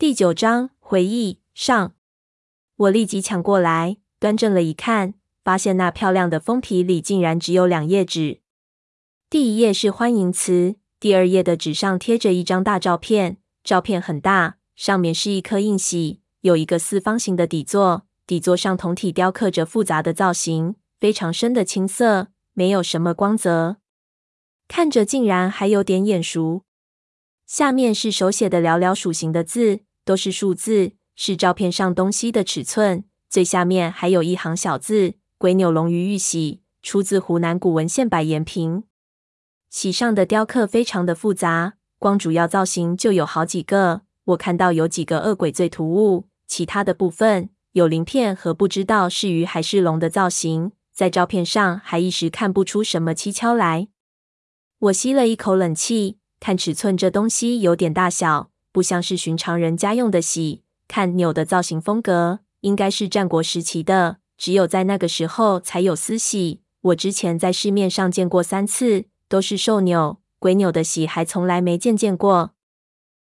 第九章回忆上，我立即抢过来，端正了一看，发现那漂亮的封皮里竟然只有两页纸。第一页是欢迎词，第二页的纸上贴着一张大照片，照片很大，上面是一颗印玺，有一个四方形的底座，底座上铜体雕刻着复杂的造型，非常深的青色，没有什么光泽，看着竟然还有点眼熟。下面是手写的寥寥数行的字。都是数字，是照片上东西的尺寸。最下面还有一行小字：“鬼钮龙鱼玉玺，出自湖南古文献百岩瓶。”玺上的雕刻非常的复杂，光主要造型就有好几个。我看到有几个恶鬼最突兀，其他的部分有鳞片和不知道是鱼还是龙的造型，在照片上还一时看不出什么蹊跷来。我吸了一口冷气，看尺寸，这东西有点大小。不像是寻常人家用的玺，看钮的造型风格，应该是战国时期的，只有在那个时候才有丝玺。我之前在市面上见过三次，都是兽钮，鬼钮的玺还从来没见见过。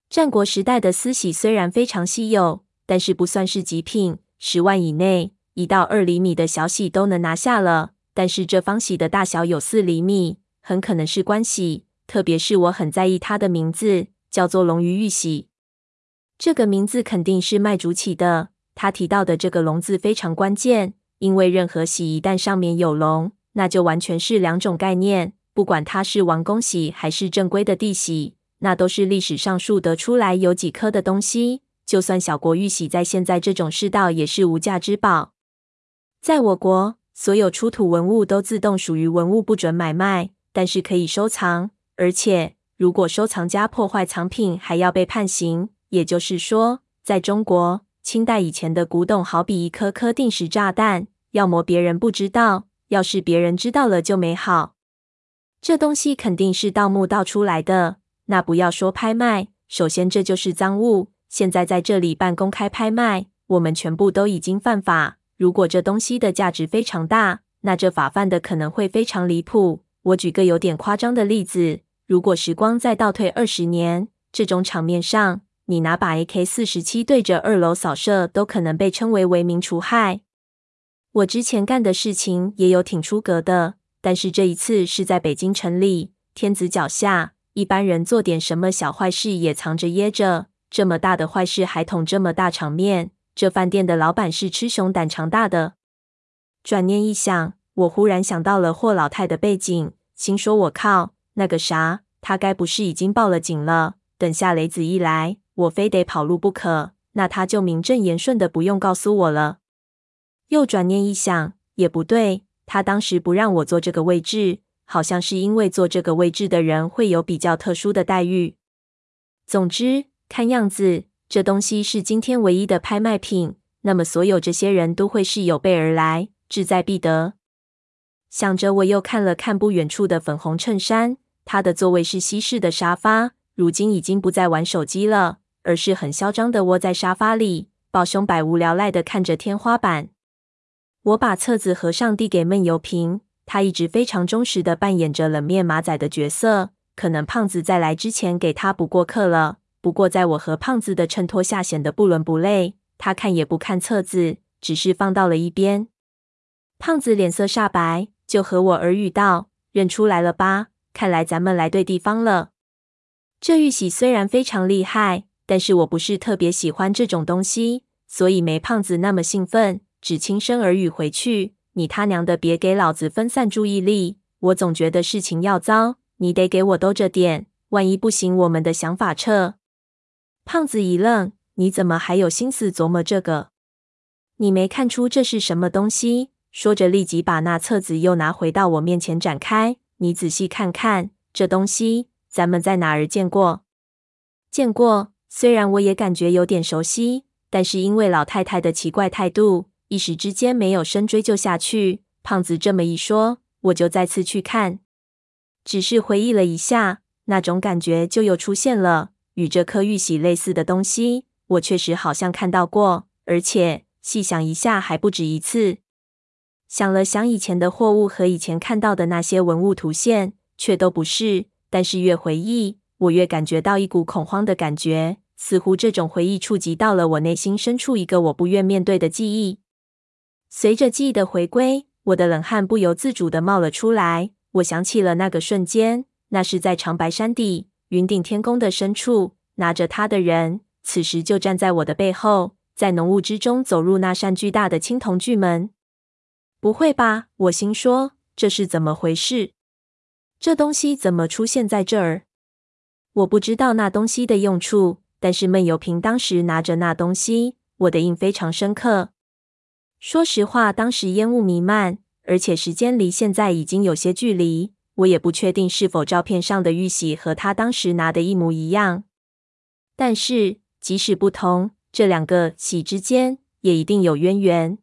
战国时代的丝玺虽然非常稀有，但是不算是极品，十万以内，一到二厘米的小玺都能拿下了。但是这方玺的大小有四厘米，很可能是官玺，特别是我很在意它的名字。叫做龙鱼玉玺，这个名字肯定是卖主起的。他提到的这个“龙”字非常关键，因为任何玺一旦上面有龙，那就完全是两种概念。不管它是王公玺还是正规的地玺，那都是历史上数得出来有几颗的东西。就算小国玉玺，在现在这种世道也是无价之宝。在我国，所有出土文物都自动属于文物，不准买卖，但是可以收藏，而且。如果收藏家破坏藏品，还要被判刑。也就是说，在中国，清代以前的古董好比一颗颗定时炸弹，要么别人不知道，要是别人知道了就没好。这东西肯定是盗墓盗出来的，那不要说拍卖，首先这就是赃物。现在在这里办公开拍卖，我们全部都已经犯法。如果这东西的价值非常大，那这法犯的可能会非常离谱。我举个有点夸张的例子。如果时光再倒退二十年，这种场面上，你拿把 AK 四十七对着二楼扫射，都可能被称为为民除害。我之前干的事情也有挺出格的，但是这一次是在北京城里，天子脚下，一般人做点什么小坏事也藏着掖着，这么大的坏事还捅这么大场面，这饭店的老板是吃熊胆肠大的。转念一想，我忽然想到了霍老太的背景，心说我靠。那个啥，他该不是已经报了警了？等下雷子一来，我非得跑路不可。那他就名正言顺的不用告诉我了。又转念一想，也不对，他当时不让我坐这个位置，好像是因为坐这个位置的人会有比较特殊的待遇。总之，看样子这东西是今天唯一的拍卖品，那么所有这些人都会是有备而来，志在必得。想着，我又看了看不远处的粉红衬衫。他的座位是西式的沙发，如今已经不再玩手机了，而是很嚣张的窝在沙发里，抱胸百无聊赖的看着天花板。我把册子合上，递给闷油瓶。他一直非常忠实的扮演着冷面马仔的角色，可能胖子在来之前给他补过课了。不过在我和胖子的衬托下，显得不伦不类。他看也不看册子，只是放到了一边。胖子脸色煞白，就和我耳语道：“认出来了吧？”看来咱们来对地方了。这玉玺虽然非常厉害，但是我不是特别喜欢这种东西，所以没胖子那么兴奋，只轻声耳语回去：“你他娘的别给老子分散注意力！我总觉得事情要糟，你得给我兜着点，万一不行，我们的想法撤。”胖子一愣：“你怎么还有心思琢磨这个？你没看出这是什么东西？”说着，立即把那册子又拿回到我面前展开。你仔细看看这东西，咱们在哪儿见过？见过。虽然我也感觉有点熟悉，但是因为老太太的奇怪态度，一时之间没有深追究下去。胖子这么一说，我就再次去看。只是回忆了一下，那种感觉就又出现了。与这颗玉玺类似的东西，我确实好像看到过，而且细想一下，还不止一次。想了想以前的货物和以前看到的那些文物图现，却都不是。但是越回忆，我越感觉到一股恐慌的感觉。似乎这种回忆触及到了我内心深处一个我不愿面对的记忆。随着记忆的回归，我的冷汗不由自主地冒了出来。我想起了那个瞬间，那是在长白山底、云顶天宫的深处，拿着它的人，此时就站在我的背后，在浓雾之中走入那扇巨大的青铜巨门。不会吧？我心说，这是怎么回事？这东西怎么出现在这儿？我不知道那东西的用处，但是闷油瓶当时拿着那东西，我的印非常深刻。说实话，当时烟雾弥漫，而且时间离现在已经有些距离，我也不确定是否照片上的玉玺和他当时拿的一模一样。但是即使不同，这两个玺之间也一定有渊源。